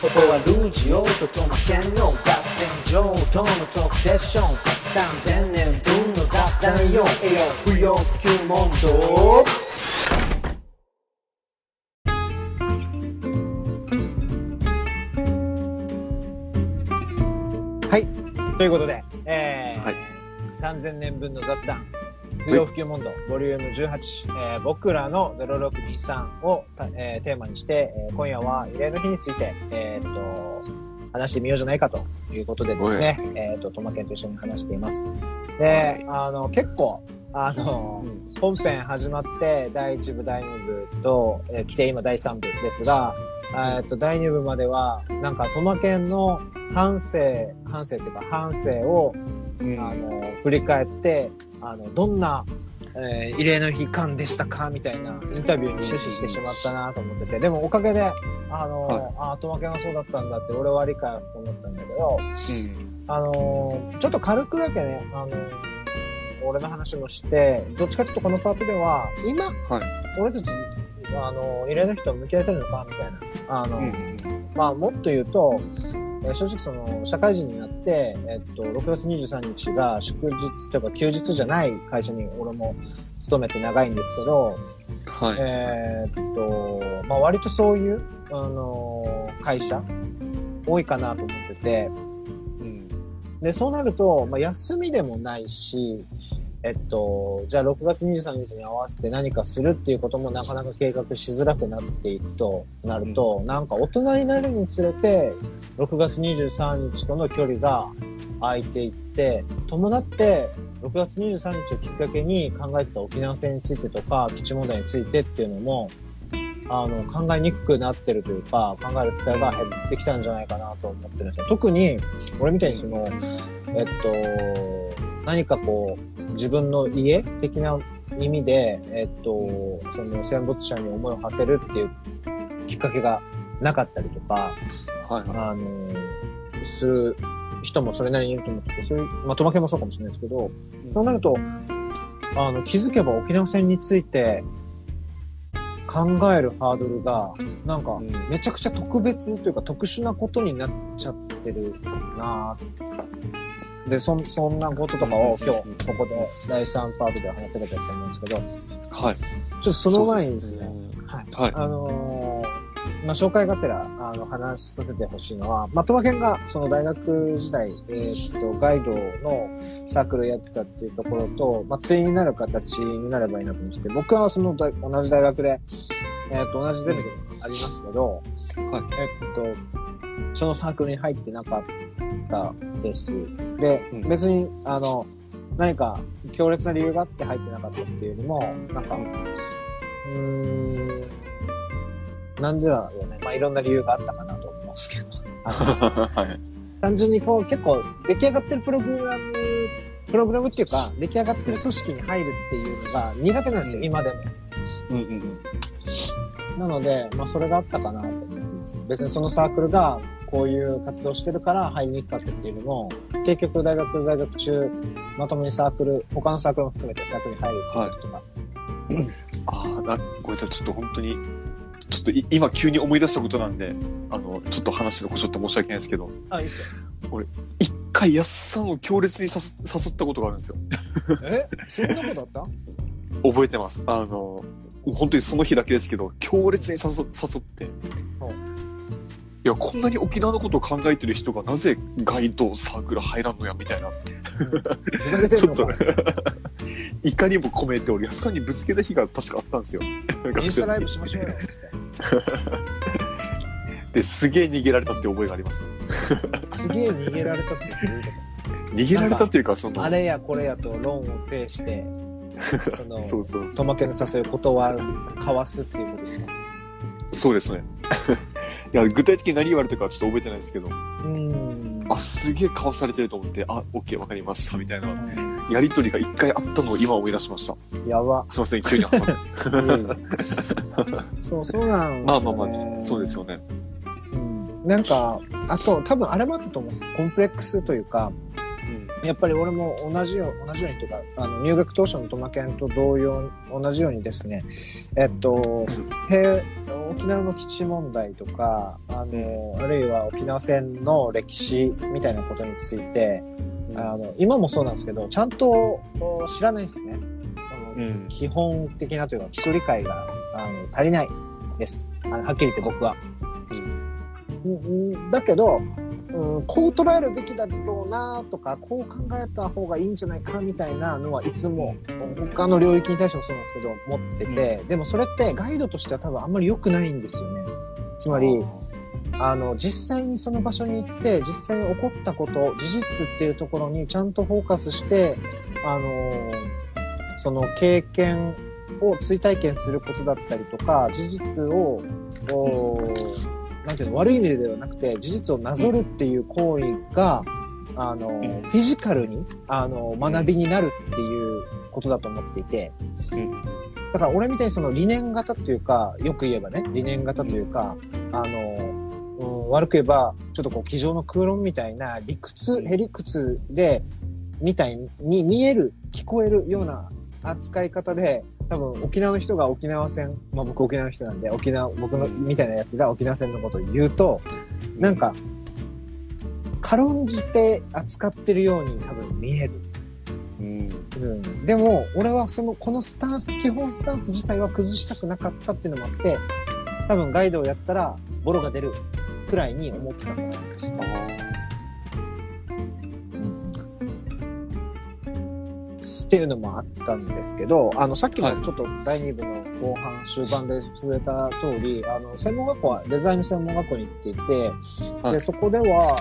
ここはルージオとトマケンの合戦場とのトークセッション。3000年分の雑談よ。栄養不要不急問答。はい。ということで、えーはい。3000年分の雑談、不要不急問答、ボリューム18、えー僕らの0623をた、えーテーマにして、えー今夜は慰霊の日について、えーっと、話してみようじゃないかということでですね、えーっと、トマケンと一緒に話しています。で、あの、結構、あの、本編始まって、第1部、第2部と、えー来て今第3部ですが、えーっと、第2部までは、なんか、トマケンの反省、反省っていうか、反省を、あの、振り返って、あの、どんな、えー慰霊の日間でしたか？みたいなインタビューに終始してしまったなと思ってて、でもおかげで、あの、はい。あ、トマケンはそうだったんだって、俺は理解は深まったんだけど、あのーちょっと軽くだけね、あのー俺の話もして、どっちかというとこのパートでは、今、はい。俺たち、あのー、慰霊の人と向き合えてるのか？みたいな。あのーうん。まあ、もっと言うと、えー正直その、社会人になって、えっと、6月23日が祝日というか休日じゃない会社に俺も勤めて長いんですけど、はい。えーっと、まあ、割とそういう、あのー会社多いかなと思ってて、うんで、そうなると、まあ、休みでもないし、えっと、じゃあ6月23日に合わせて何かするっていうこともなかなか計画しづらくなっていくとなると、なんか大人になるにつれて、6月23日との距離が空いていって、伴って、6月23日をきっかけに考えてた沖縄戦についてとか、基地問題についてっていうのも、あの、考えにくくなってるというか、考える機会が減ってきたんじゃないかなと思ってるんですよ。特に、俺みたいにその、えっと、何かこう、自分の家的な意味で、えっと、その戦没者に思いを馳せるっていうきっかけがなかったりとか、はい。あの、する人もそれなりにいると思ってて、そういう、まあ、トマケもそうかもしれないですけど、そうなると、あの、気づけば沖縄戦について考えるハードルが、なんか、うん。めちゃくちゃ特別というか特殊なことになっちゃってるなぁで、そん、そんなこととかを今日、ここで第3パートで話せればと思うんですけど、ちょはい。っとその前にですね、はい。はい。あのーまあ、紹介がてら、あの、話させてほしいのは、まあ、トマケンが、その大学時代、えーっと、ガイドのサークルやってたっていうところと、まあ、対になる形になればいいなと思ってて、僕はその大同じ大学で、えーっと、同じゼミでもありますけど、はいえっと、そのサークルに入ってなかったです。で、うん別に、あの、何か強烈な理由があって入ってなかったっていうよりも、なんか、うーん、なんでだろうね。まあ、いろんな理由があったかなと思うんですけど。単純にこう、結構出来上がってるプログラム、プログラムっていうか、出来上がってる組織に入るっていうのが苦手なんですよ、うん今でも。うんうんなので、まあ、それがあったかなと思います。別にそのサークルがこういう活動してるから入りにくかったっていうよりも、結局大学在学中、まともにサークル、他のサークルも含めてサークルに入ることが、ああ、な、ごめんなさい。ちょっと本当に、ちょっとい今急に思い出したことなんで、あの、ちょっと話のこちょっと申し訳ないですけど、あ、いいっすよ。一回やっさんを強烈に誘誘ったことがあるんですよ。え？そんなことあった？覚えてます。あの、本当にその日だけですけど、強烈に誘誘って。うんいや、こんなに沖縄のことを考えてる人がなぜガイドサークル入らんのや、みたいな。ちょっとね。怒りも込めて、俺、やっさんにぶつけた日が確かあったんですよ。インスタライブしましょうよ、つって。で、すげえ逃げられたって覚えがあります。すげえ逃げられたって逃げられたっていうか、その、とあれやこれやと論を呈して、その、そうそうそう。トマケの誘いを断る、交わすっていうことですか？そうですね。いや、具体的に何言われたかはちょっと覚えてないですけど、うーん。あ、すげえかわされてると思って、あ、オッケーわかりました、みたいな、やりとりが一回あったのを今思い出しました。やば。すいません、急に挟んで。そう、そうなんまあですよ、ね。まあまあ、そうですよね。うんなんか、あと、多分あれもあったと思うんです。コンプレックスというか、やっぱり俺も同じよう、同じようにというか、あの、入学当初のトマケンと同様、同じようにですね、えっと、へ沖縄の基地問題とか、あの、あるいは沖縄戦の歴史みたいなことについて、あの、今もそうなんですけど、ちゃんとお知らないですね。あのうん。基本的なというか基礎理解があの足りないです。はっきり言って僕は。うんうんだけど、うん、こう捉えるべきだろうなとか、こう考えた方がいいんじゃないかみたいなのはいつも他の領域に対してもそうなんですけど、持ってて、でもそれってガイドとしては多分あんまり良くないんですよね。つまり、あの、実際にその場所に行って、実際に起こったこと、事実っていうところにちゃんとフォーカスして、あの、その経験を追体験することだったりとか、事実を、おなんていうの、悪い意味ではなくて、事実をなぞるっていう行為が、あの、んフィジカルに、あの、学びになるっていうことだと思っていて、うん。だから俺みたいにその理念型というか、よく言えばね、理念型というか、あの、うん、悪く言えば、ちょっとこう、机上の空論みたいな理屈、へ理屈で、みたいに見える、聞こえるような扱い方で、多分沖縄の人が沖縄戦、まあ僕沖縄の人なんで、沖縄、僕のみたいなやつが沖縄戦のことを言うと、なんか、軽んじて扱ってるように多分見える。うん。でも俺はそのこのスタンス基本スタンス自体は崩したくなかったっていうのもあって多分ガイドをやったらボロが出るくらいに思ってたと思いました。っていうのもあったんですけど、あの、さっきもはい。ちょっと第2部の後半終盤で触れた通り、あの、専門学校はデザインの専門学校に行っていて、はい。で、そこでは、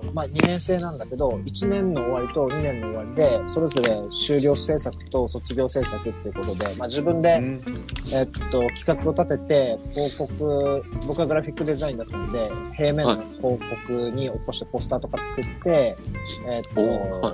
あの、まあ、2年生なんだけど、1年の終わりと2年の終わりで、それぞれ修了制作と卒業制作っていうことで、まあ、自分で、うん。えっと、企画を立てて、広告、僕はグラフィックデザインだったので、平面の広告に起こしてポスターとか作って、えっと、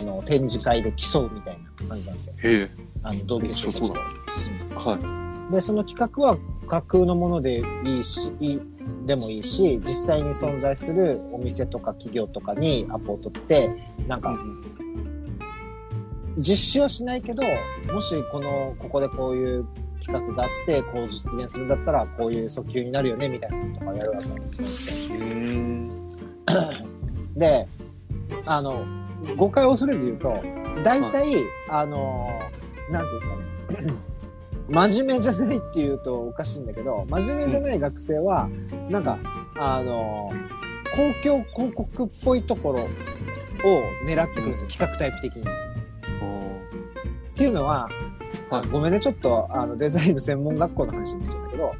その展示会で競うみたいな感じなんですよ。へえ。あの、同級生たちでそうだ。はい。で、その企画は架空のものでいいし、いい、でもいいし、実際に存在するお店とか企業とかにアポを取って、なんか、実施はしないけど、もしこの、ここでこういう企画があって、こう実現するんだったら、こういう訴求になるよね、みたいなこととかやるわけなんですよ。うん。で、あの、誤解を恐れず言うと、大体、あの、なんていうんですかね。真面目じゃないって言うとおかしいんだけど、真面目じゃない学生は、なんか、あの、公共広告っぽいところを狙ってくるんですよ、企画タイプ的に。っていうのは、はい。ごめんね、ちょっとあのデザインの専門学校の話になっちゃうんだけど、はい。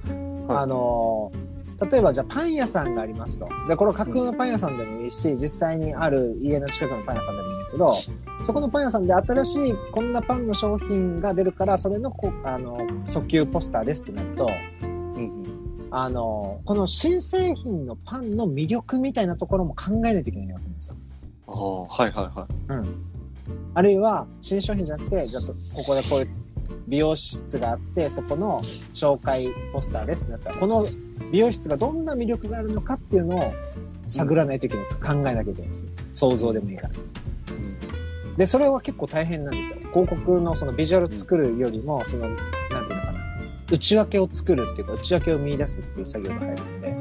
あの、例えばじゃあパン屋さんがありますと。で、これ架空のパン屋さんでもいいし、実際にある家の近くのパン屋さんでもいいんだけど、そこのパン屋さんで新しいこんなパンの商品が出るから、それのこあの訴求ポスターですってなると、うん。あの、この新製品のパンの魅力みたいなところも考えないといけないわけなんですよ。ああ、はいはいはい。あるいは、新商品じゃなくて、じゃあ、ここでこういう美容室があって、そこの紹介ポスターですってなったら、この美容室がどんな魅力があるのかっていうのを探らないといけないんです。考えなきゃいけないんです。想像でもいいから。で、それは結構大変なんですよ。広告のそのビジュアル作るよりも、その、なんていうのかな。内訳を作るっていうか、内訳を見出すっていう作業が入るんで。はい。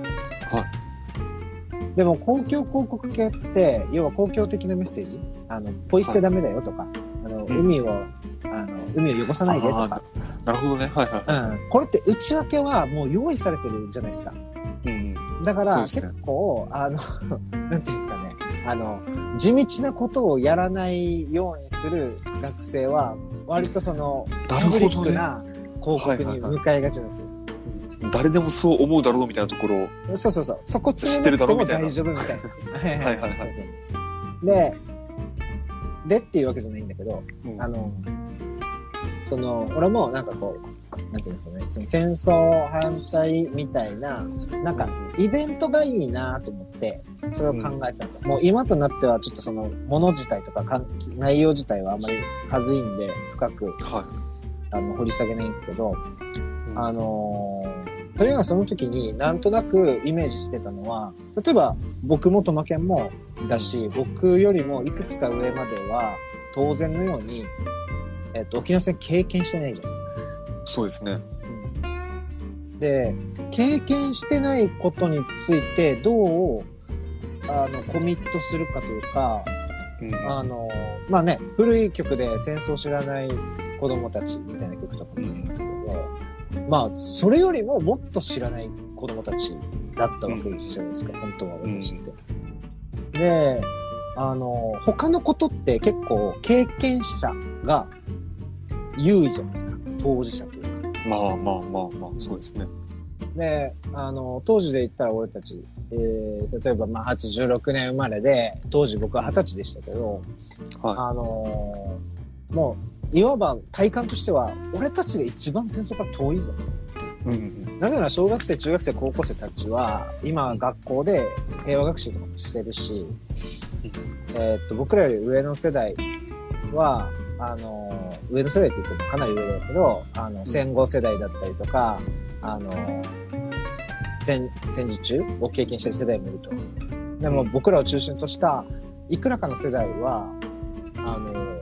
でも、公共広告系って、要は公共的なメッセージ？あの、ポイ捨てダメだよとか、あの、うん海を、あの、海を汚さないでとか、なるほどね。はいはうん。これって内訳はもう用意されてるじゃないですか。い。うん。だから、結構、あの、なんていうんですかね、あの、地道なことをやらないようにする学生は、割とその、なパブリるほどね。ックな広告に向かいがちなんですよ。誰でもそう思うだろうみたいなところを。そうそうそう。そこ詰めなくても大丈夫みたいな。はいはいはいはいそうそうで、でっていうわけじゃないんだけど、うんあの、その、俺もなんかこう、なんていうんですかね、その戦争反対みたいな、なんかイベントがいいなと思って、それを考えてたんですよ。もう今となってはちょっとそのもの自体とかかん内容自体はあんまりはずいんで深くはあの掘り下げないんですけど、い。あのーというのはその時になんとなくイメージしてたのは、例えば僕もトマケンもだし、僕よりもいくつか上までは当然のように、えっと、沖縄戦経験してないじゃないですか。そうですね。で、経験してないことについてどう、あの、コミットするかというか、うんあの、まあね、古い曲で戦争を知らない子供たちみたいな曲とかもありますけど、まあ、それよりももっと知らない子供たちだったわけじゃないですか、本当は私って。で、あの、他のことって結構経験者が優位じゃないですか、当事者というか。まあまあまあまあ、そうですね。で、あの、当時で言ったら俺たち、えー、例えばまあ86年生まれで、当時僕は20歳でしたけど、はあのーもう、いわば体感としては、俺たちが一番戦争から遠いぞ。い。うんなぜなら小学生、中学生、高校生たちは、今学校で平和学習とかもしてるし、えーっと、僕らより上の世代は、あのー上の世代って言ってもかなり上だけど、あの、戦後世代だったりとか、あのー戦、戦時中を経験してる世代もいると。でも僕らを中心とした、いくらかの世代は、あのー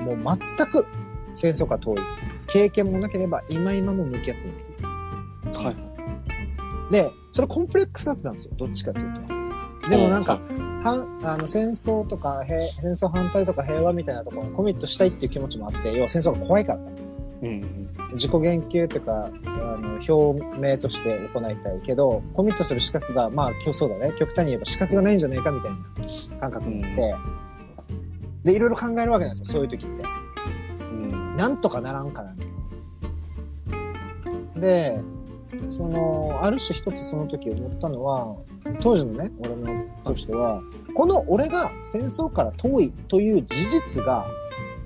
もう全く戦争から遠い。経験もなければ、今今も向き合ってない。はい。で、それコンプレックスだったんですよ。どっちかというと。でもなんか、はあの戦争とか平、戦争反対とか平和みたいなところにコミットしたいっていう気持ちもあって、要は戦争が怖いから。うんうん。自己言及というか、あの、表明として行いたいけど、コミットする資格が、まあ、今日そうだね。極端に言えば資格がないんじゃないかみたいな感覚になって、で、いろいろ考えるわけなんですよ。そういう時って。うん。なんとかならんかな。で、その、ある種一つその時思ったのは、当時のね、俺のとしては、この俺が戦争から遠いという事実が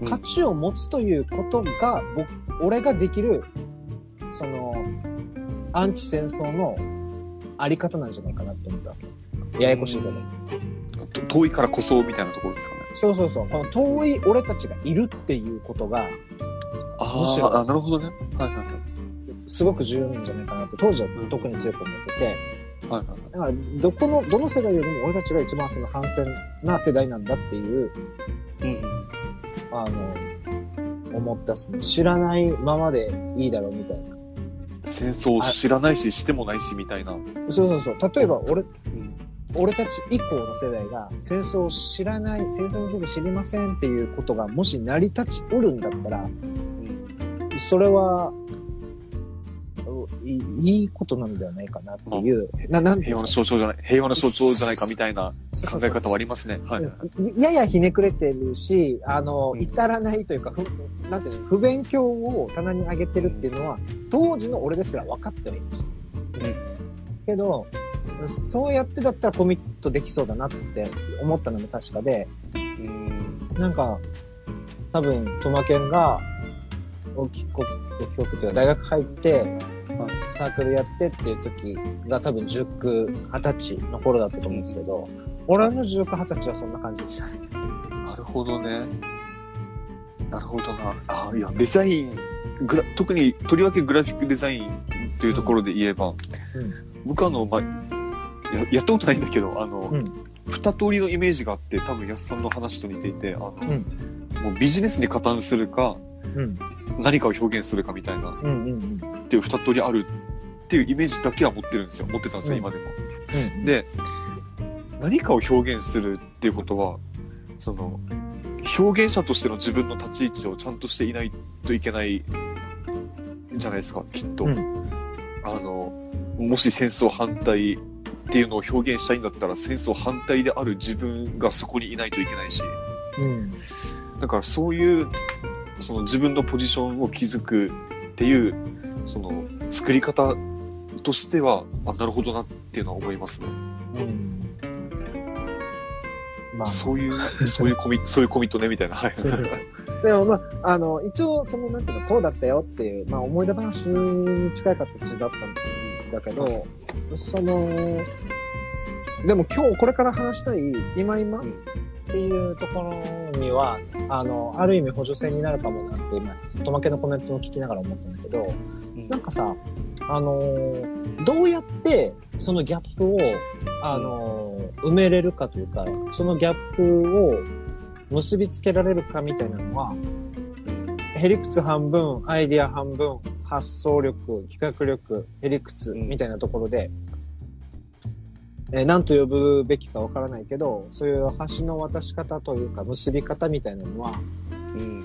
うん価値を持つということが、僕、俺ができる、その、アンチ戦争のあり方なんじゃないかなって思ったわけ。ややこしいけど。と遠いからこそみたいなところですかね。そうそうそう。この遠い俺たちがいるっていうことが、あむしろあ、なるほどね。はいはいはい。すごく重要なんじゃないかなって、当時は特に強く思ってて、はいはいだから、どこの、どの世代よりも俺たちが一番その反戦な世代なんだっていう、うんうん。あの、思ったっすね。知らないままでいいだろうみたいな。戦争を知らないし、してもないし、みたいな。うんそうそうそう。例えば、俺、俺たち以降の世代が戦争を知らない、戦争について知りませんっていうことがもし成り立ちうるんだったら、それは、いいいことなんではないかなっていう、ななん平和の象徴じゃない、平和の象徴じゃないかみたいな考え方はありますね。はいややひねくれてるし、あの、うん。至らないというか、ふなんていうの、不勉強を棚に上げてるっていうのは、当時の俺ですら分かってはいました。うん。けど、そうやってだったらコミットできそうだなって思ったのも確かで、うん。なんか、多分、トマケンが、大きく、大きくっていうか、大学入って、まあサークルやってっていう時が多分19、20歳の頃だったと思うんですけど、俺の19、20歳はそんな感じでしたね。なるほどね。なるほどな。あいや、デザイン、グラ特にとりわけグラフィックデザインというところで言えば、うん僕あの、まあ、ややったことないんだけど、あの、うん二通りのイメージがあって、多分安さんの話と似ていて、あの、んもうビジネスに加担するか、うん。何かを表現するかみたいな、うんうんうん。っていう二通りあるっていうイメージだけは持ってるんですよ。持ってたんですよ、うん今でも。うん、で、何かを表現するっていうことは、その、表現者としての自分の立ち位置をちゃんとしていないといけないじゃないですか、きっと。うんあの、もし戦争反対っていうのを表現したいんだったら、戦争反対である自分がそこにいないといけないし、うん。だからそういう、その自分のポジションを築くっていう、その作り方としては、あ、なるほどなっていうのは思いますね。うん。まあ、そういう、そういうコミ、そういうコミットね、みたいな。はい。そうそうそう。でもまあ、あの、一応、その、なんていうの、こうだったよっていう、まあ、思い出話に近い形だったんだけど、その、でも今日これから話したい、今今うんっていうところには、あの、ある意味補助線になるかもなって、今、とまけのコメントを聞きながら思ったんだけど、うん。なんかさ、あのーどうやってそのギャップを、あのー埋めれるかというか、そのギャップを結びつけられるかみたいなのは、へりくつ半分、アイディア半分、発想力、企画力、へりくつうんみたいなところで、えー何と呼ぶべきかわからないけど、そういう橋の渡し方というか、結び方みたいなのは、うん。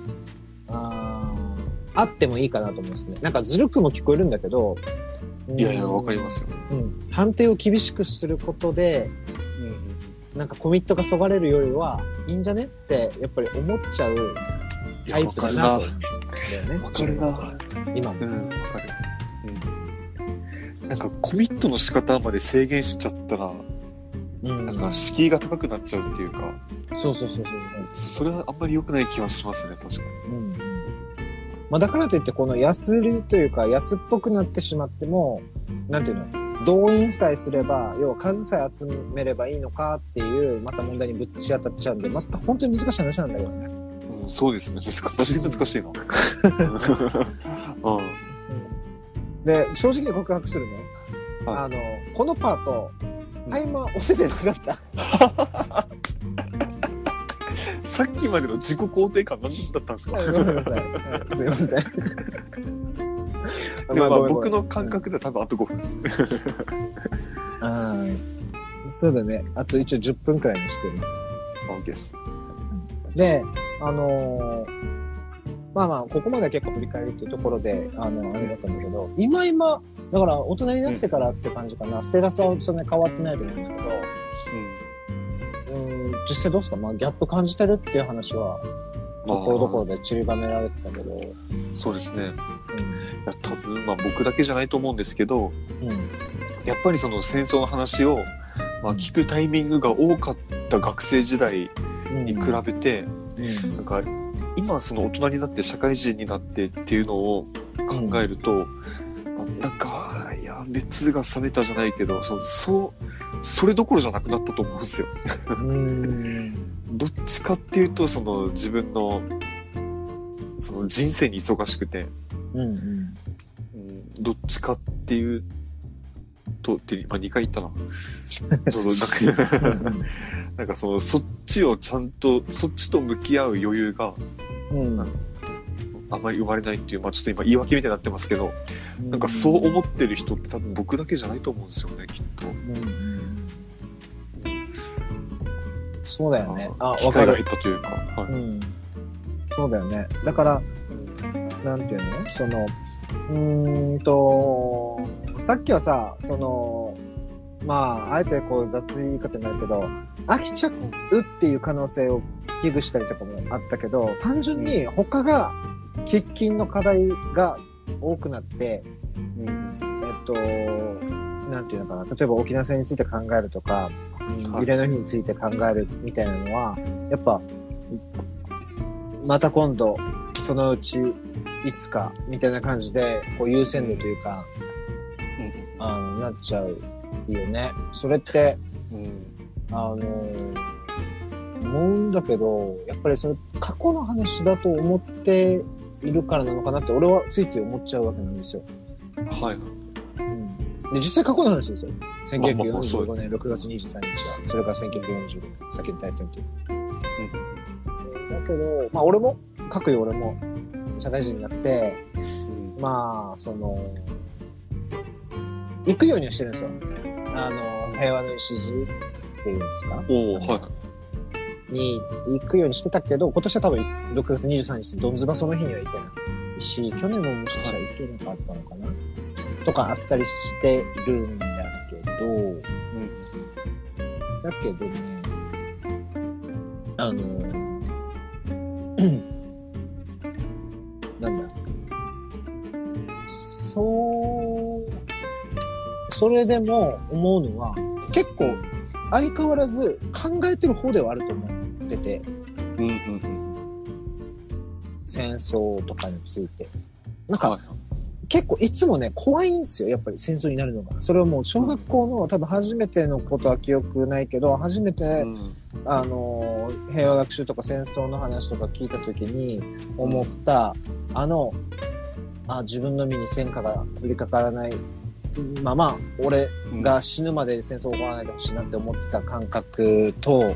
あーあってもいいかなと思うんですね。なんかずるくも聞こえるんだけど、いやいや、わかりますよ。うん。判定を厳しくすることで、うん。なんかコミットがそがれるよりは、いいんじゃねって、やっぱり思っちゃうタイプだなと思うんだよね。わかるな。今も。うん、わかる。うん。なんかコミットの仕方まで制限しちゃったら、うんなんか敷居が高くなっちゃうっていうか、そうそうそうそう。そそれはあんまり良くない気はしますね、確かに。うんまあ、だからといって、この安売りというか、安っぽくなってしまっても、なんていうの、動員さえすれば、要は数さえ集めればいいのかっていう、また問題にぶち当たっちゃうんで、また本当に難しい話なんだけどね。うん、そうですね。難マジで難しいな。うん。で、正直に告白するね。はいあの、このパート、タイマー押せてなかった。さっきまでの自己肯定感何だったんですか？はいごめんなさい。はいすいません。でもまあ僕の感覚では多分あと5分です。うんそうだね。あと一応10分くらいにしています。OK です。で、あのーまあまあ、ここまでは結構振り返りっていうところで、あの、あれだったんだけど、今今、だから大人になってからって感じかな、ステータスはそんなに変わってないと思うんだけど、うん、実際どうですか？まあ、ギャップ感じてるっていう話は、まところどころで散りばめられてたけど、そうですね。いや多分、まあ僕だけじゃないと思うんですけど、うん。うん。やっぱりその戦争の話を、まあ、聞くタイミングが多かった学生時代うん。に比べて、うんなんか今その大人になって社会人になってっていうのを考えると、あなんかいや熱が冷めたじゃないけどそのそうそれどころじゃなくなったと思うんですよ。うん。どっちかっていうとその自分のその人生に忙しくて、うん。うん。うん、どっちかっていうとって、まあ、2回言ったな。そうそうなんか なんかそのそっちをちゃんとそっちと向き合う余裕がうん。あんまり生まれないっていう、まあ、ちょっと今言い訳みたいになってますけど、なんかそう思ってる人って多分僕だけじゃないと思うんですよねきっと。うん。そうだよね。あ、機わかが減ったというか。はいうん。そうだよね。だから、なんていうの？その、うーんと、さっきはさ、その、まあ、あえてこう雑い言い方になるけど、飽きちゃうっていう可能性を危惧したりとかもあったけど、単純に他が喫緊の課題が多くなって、うん。えっと、なんていうのかな、例えば沖縄戦について考えるとか、うん。はい。慰霊の日について考えるみたいなのは、やっぱ、また今度、そのうち、いつか、みたいな感じで、こう優先度というか、あの、なっちゃうよね。それって、うんうんあの、思うんだけど、やっぱりそれ、過去の話だと思っているからなのかなって、俺はついつい思っちゃうわけなんですよ。はいうんで、実際過去の話ですよ。まあまあまあそう1945年6月23日は、それから1945年、先の大戦という。だけど、まあ俺も、各有俺も、社会人になって、うんまあ、その、行くようにはしてるんですよ。あの、平和の礎っていうんですか？おおはい。に行くようにしてたけど、今年は多分6月23日、ドンズバその日には行けないし、去年ももしかしたら行けなかったのかな、とかあったりしてるんだけど、うんだけどね、あの、なんだ、そう、それでも思うのは、結構相変わらず考えてる方ではあると思ってて、うんうん戦争とかについて。なんか、うんはい結構いつもね、怖いんですよ。やっぱり戦争になるのが。それはもう小学校の多分初めてのことは記憶ないけど、初めて、うんあの、平和学習とか戦争の話とか聞いた時に思った、あの、あ、自分の身に戦火が降りかからないまま、俺が死ぬまで戦争起こらないでほしいなって思ってた感覚と、うん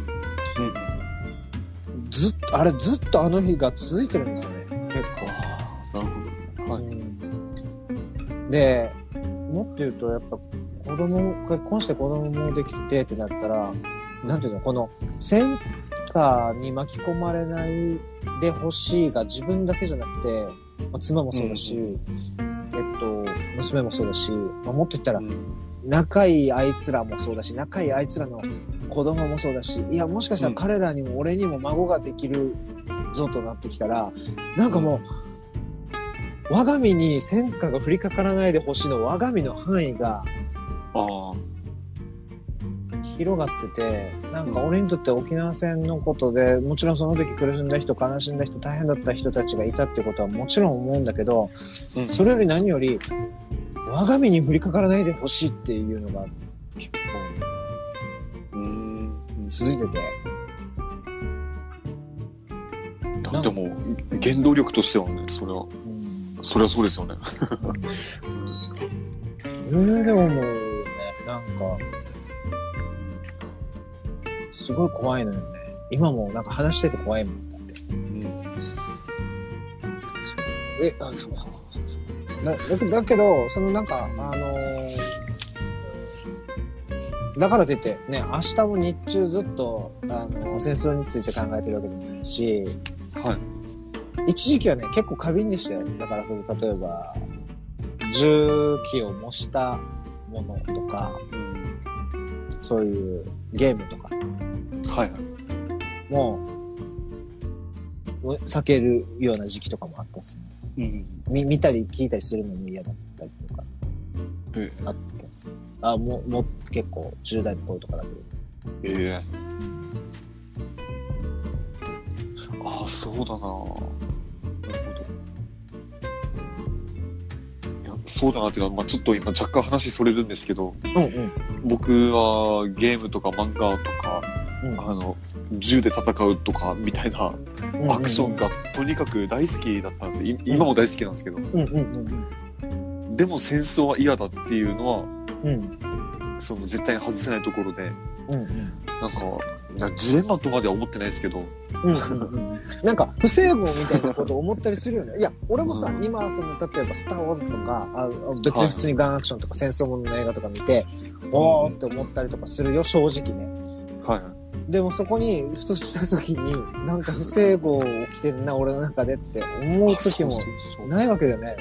ずっと、あれずっとあの日が続いてるんですよね。結構。なるほど。はいうんで、もっと言うと、やっぱ子供、結婚して子供もできてってなったら、なんていうの、この戦火に巻き込まれないでほしいが自分だけじゃなくて、まあ、妻もそうだし、うえっと、娘もそうだし、まあ、もっと言ったらう、ん。仲いいあいつらもそうだし、仲いいあいつらの子供もそうだし、いや、もしかしたら彼らにも俺にも孫ができるぞとなってきたら、なんかもう、我が身に戦火が降りかからないでほしいの我が身の範囲が。広がってて、なんか俺にとって沖縄戦のことで、もちろんその時苦しんだ人、悲しんだ人、大変だった人たちがいたってことはもちろん思うんだけど、うん。それより何より、我が身に降りかからないでほしいっていうのが結構うん。続いてて、だってもう、原動力としてはね、それは、うん、それはそうですよね。余裕で思うね、なんか、すごい怖いのよね。今もなんか話してて怖いもんだって。うん。え、あ、そうそうそうそうそう。だだけだけど、そのなんか、あのーだからといって、ね、明日も日中ずっと、あの戦争について考えてるわけでもないし、はい。一時期はね、結構過敏でしたよ。だから、その、例えば、銃器を模したものとか、うん。そういうゲームとかはい。も、避けるような時期とかもあったし、うん。み見たり聞いたりするのも嫌だったりとか。えあったっす。あ、もう、もう結構10代の頃とかだけど。ええああ、そうだな。なるほど。いや、そうだなっていうのは、まあちょっと今若干話それるんですけど、うんうん。僕はゲームとか漫画とか、うんあの、銃で戦うとかみたいなアクションがとにかく大好きだったんですよ。い今も大好きなんですけど。うんうんうんでも戦争は嫌だっていうのは、うん。うんその絶対に外せないところで、うんうん。なんか、ジレンマとまでは思ってないですけど、うんうんうんなんか、不整合みたいなこと思ったりするよね。いや、俺もさ、うん今、その、例えば、スター・ウォーズとか、あ別に普通にガンアクションとか戦争ものの映画とか見て、おーって思ったりとかするよ、正直ね。はい。でもそこに、ふとした時に、なんか不整合起きてんな、俺の中でって思う時もないわけだよね。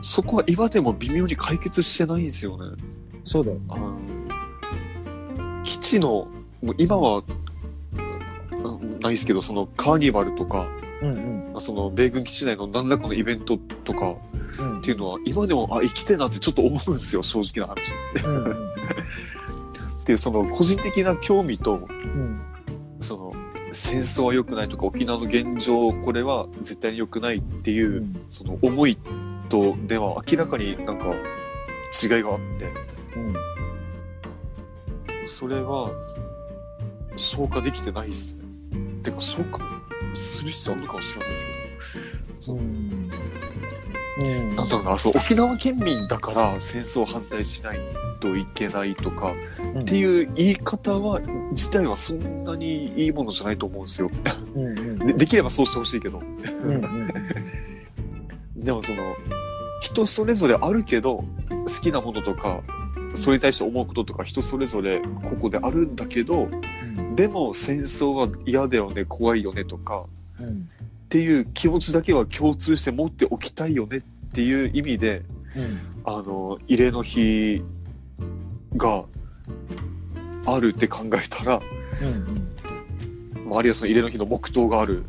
そこは今でも微妙に解決してないんですよね。そうだよ。基地の、もう今は、うんないですけど、そのカーニバルとか、うんうん。まあその米軍基地内の何らかのイベントとかうんっていうのは、今でも、あ、生きてえなってちょっと思うんですよ、正直な話。うんうんで、その個人的な興味と、うん。その、戦争は良くないとか、沖縄の現状、これは絶対に良くないっていう、うん。その思いとでは明らかになんか違いがあって、うん。それは消化できてないっすね。てか消化する必要あるのかもしれないですけど。そううん。うんなんだろうな、そう、沖縄県民だから戦争反対しないといけないとか、うん。っていう言い方は、自体はそんなにいいものじゃないと思うんですよ。うんうんでできればそうしてほしいけど。うんうんでもその、人それぞれあるけど、好きなものとか、それに対して思うこととか人それぞれここであるんだけど、でも戦争は嫌だよね、怖いよねとか、うんっていう気持ちだけは共通して持っておきたいよねっていう意味で、うんあの、慰霊の日があるって考えたら、うんまああるいはその慰霊の日の黙祷がある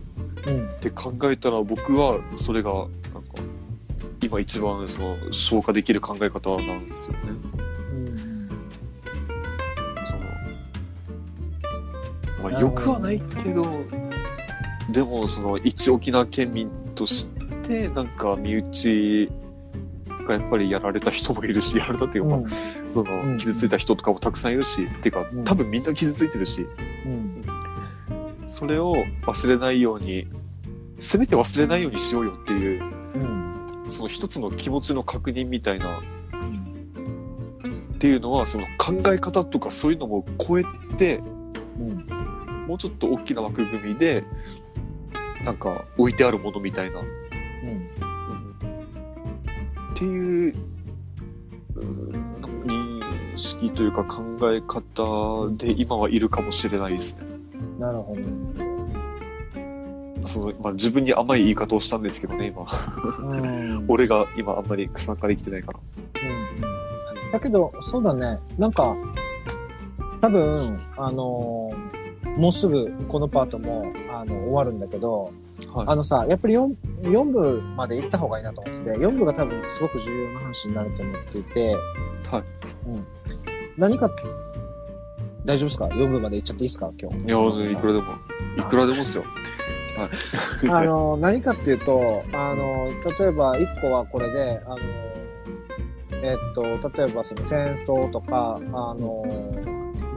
うんって考えたら、僕はそれが、なんか、今一番その消化できる考え方なんですよね。うんその、まあ、よくはないけど、でも、その、一沖縄県民として、なんか、身内がやっぱりやられた人もいるし、やられたっていうか、うん。そうん。の、傷ついた人とかもたくさんいるし、てかうん、多分みんな傷ついてるし、うん。それを忘れないように、せめて忘れないようにしようよっていう、うん。その一つの気持ちの確認みたいな、っていうのは、その考え方とかそういうのも超えて、うん。もうちょっと大きな枠組みで、なんか置いてあるものみたいな、うんっていう識というか考え方で今はいるかもしれないですね。なるほど。そのまあ、自分に甘い言い方をしたんですけどね、今。うん。俺が今あんまり参加できてないから。うんだけど、そうだね。なんか、多分、あのーもうすぐこのパートも、あの、終わるんだけど、はい。あのさ、やっぱり 4, 4部まで行った方がいいなと思ってて、4部が多分すごく重要な話になると思っていて、はい。何か、大丈夫ですか ?4 部まで行っちゃっていいですか？今日。いや、いくらでも、いくらでもですよ。あの、何かっていうと、あの、例えば1個はこれで、あの、えっと、例えばその戦争とか、あの、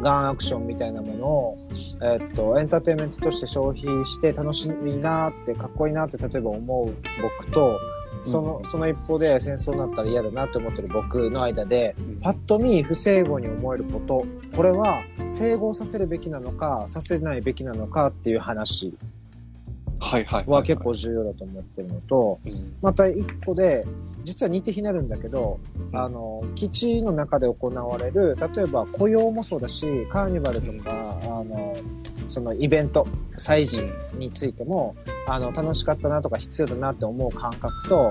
ガンアクションみたいなものを、えっと、エンターテインメントとして消費して楽しいなって、かっこいいなって例えば思う僕と、その、その一方で戦争になったら嫌だなって思ってる僕の間で、パッと見不整合に思えること、これは整合させるべきなのか、させないべきなのかっていう話はいはい。は結構重要だと思ってるのと、うん。また一個で、実は似て非なるんだけど、うんあの、基地の中で行われる、例えば雇用もそうだし、カーニバルとか、あの、そのイベント、祭事についても、あの、楽しかったなとか必要だなって思う感覚と、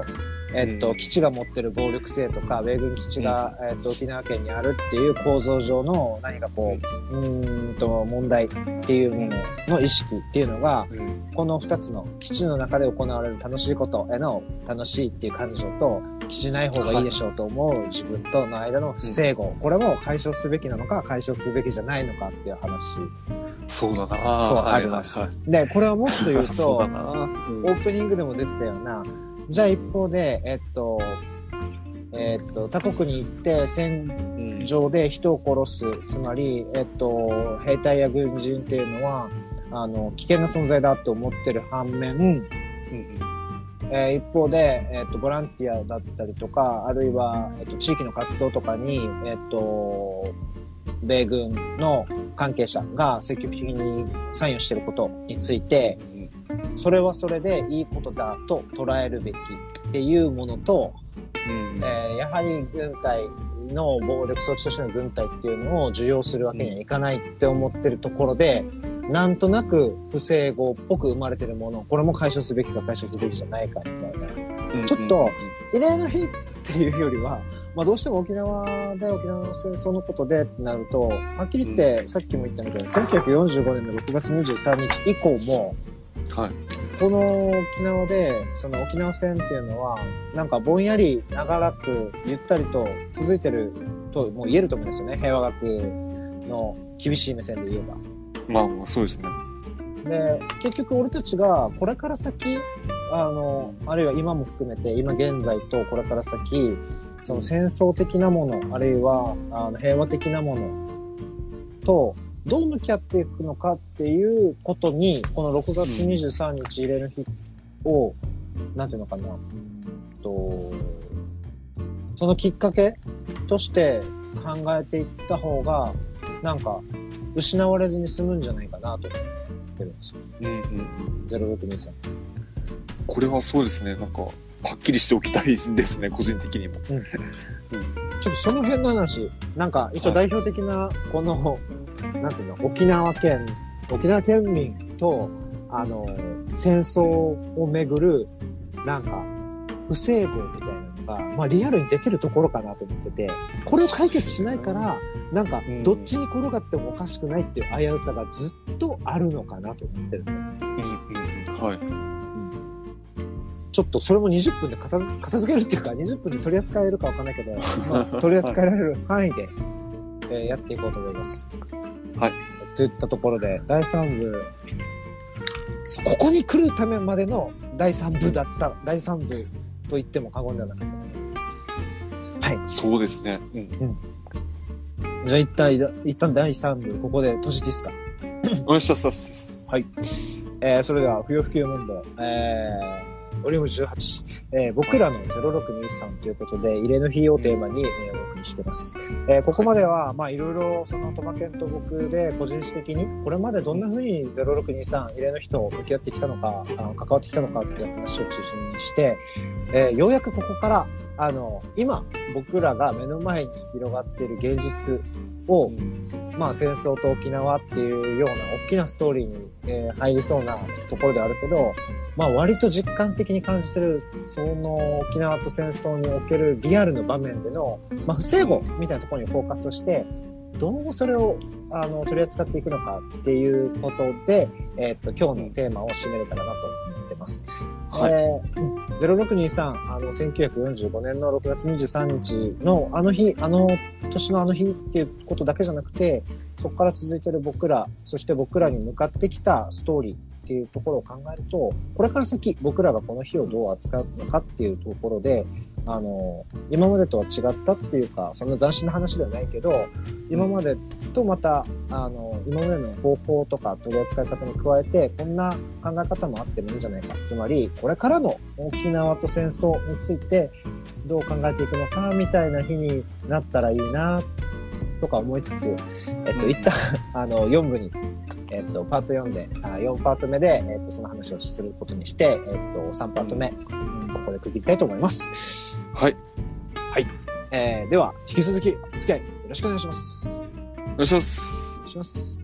えっと、うん。基地が持ってる暴力性とか、米軍基地が、えっと、沖縄県にあるっていう構造上の何かこう、うーんと、問題っていうものの意識っていうのが、うん。この二つの基地の中で行われる楽しいことへの楽しいっていう感情と、基地ない方がいいでしょうと思う自分との間の不整合。これも解消すべきなのか、解消すべきじゃないのかっていう話。そうだな。とあります。はいはい。で、これはもっと言うと、な。うん。オープニングでも出てたような、じゃあ一方で、えっと、えっと、他国に行って戦うん場で人を殺す、つまり、えっと、兵隊や軍人っていうのは、あの、危険な存在だって思ってる反面、うんえー一方で、えっとボランティアだったりとかあるいは、えっと地域の活動とかに、えっと米軍の関係者が積極的に参与していることについてそれはそれでいいことだと捉えるべきっていうものと、うんえーやはり軍隊の暴力装置としての軍隊っていうのを受容するわけにはいかないって思ってるところで、なんとなく不整合っぽく生まれてるもの、これも解消すべきか解消すべきじゃないかみたいな。うんちょっと慰霊の日っていうよりは、まあどうしても沖縄で沖縄の戦争のことでってなると、はっきり言って、さっきも言ったみたいに、1945年の6月23日以降も、はい。この沖縄で、その沖縄戦っていうのは、なんかぼんやり長らくゆったりと続いてるともう言えると思うんですよね。平和学の厳しい目線で言えば。まあまあ、そうですね。で、結局俺たちがこれから先、あの、あるいは今も含めて、今現在とこれから先、その戦争的なもの、あるいはあの平和的なものと、どう向き合っていくのかっていうことに、この6月23日慰霊の日を、なんていうのかな、と、そのきっかけとして考えていった方が、なんか、失われずに済むんじゃないかなと思ってるんですよ。うんうん。0623。これはそうですね。なんか、はっきりしておきたいですね、個人的にも。ちょっとその辺の話、なんか一応代表的な、この、なんていうの、沖縄県、沖縄県民と、あの、戦争をめぐる、なんか、不整合みたいなのが、まあリアルに出てるところかなと思ってて、これを解決しないから、なんかうん、どっちに転がってもおかしくないっていう危うさがずっとあるのかなと思ってる。はい。ちょっとそれも20分で片付片付けるっていうか、20分で取り扱えるかわかんないけど、まあ、取り扱えられる範囲で、えーやっていこうと思います。はい。といったところで、第3部、そここに来るためまでの第3部だった、第3部と言っても過言ではなかった。はい。そうですね。うん。じゃあ一旦、一旦第3部、ここで閉じていいですか？お願いします。はい。えーそれでは、不要不急問答、えー、ボリューム18、えー僕らの0623ということで、慰霊の日をテーマに、えーにしてます。えーここまでは、まあいろいろ、そのトマケンと僕で個人的に、これまでどんな風に0623、異例の人を向き合ってきたのか、あの関わってきたのかっていう話を中心にして、えーようやくここから、あの、今、僕らが目の前に広がっている現実を、まあ戦争と沖縄っていうような大きなストーリーに、えー入りそうなところであるけど、まあ割と実感的に感じてる、その沖縄と戦争におけるリアルの場面での、まあ不整合みたいなところにフォーカスをして、どうそれをあの取り扱っていくのかっていうことで、えーっと、今日のテーマを締めれたらなと思ってます。はいえー0623、あの、1945年の6月23日のあの日、あの年のあの日っていうことだけじゃなくて、そこから続いてる僕ら、そして僕らに向かってきたストーリーっていうところを考えると、これから先僕らがこの日をどう扱うのかっていうところで、あの、今までとは違ったっていうか、そんな斬新な話ではないけど、今までとまた、あの、今までの方法とか取り扱い方に加えて、こんな考え方もあってもいいんじゃないか。つまり、これからの沖縄と戦争について、どう考えていくのか、みたいな日になったらいいな、とか思いつつ、えっと、一旦、あの、4部に、えっと、パート4で、あ4パート目で、えっと、その話をすることにして、えっと、3パート目、うんここで区切りたいと思います。はい。えーでは、引き続き、お付き合いよろしくお願いします。お願いしますお。願いします。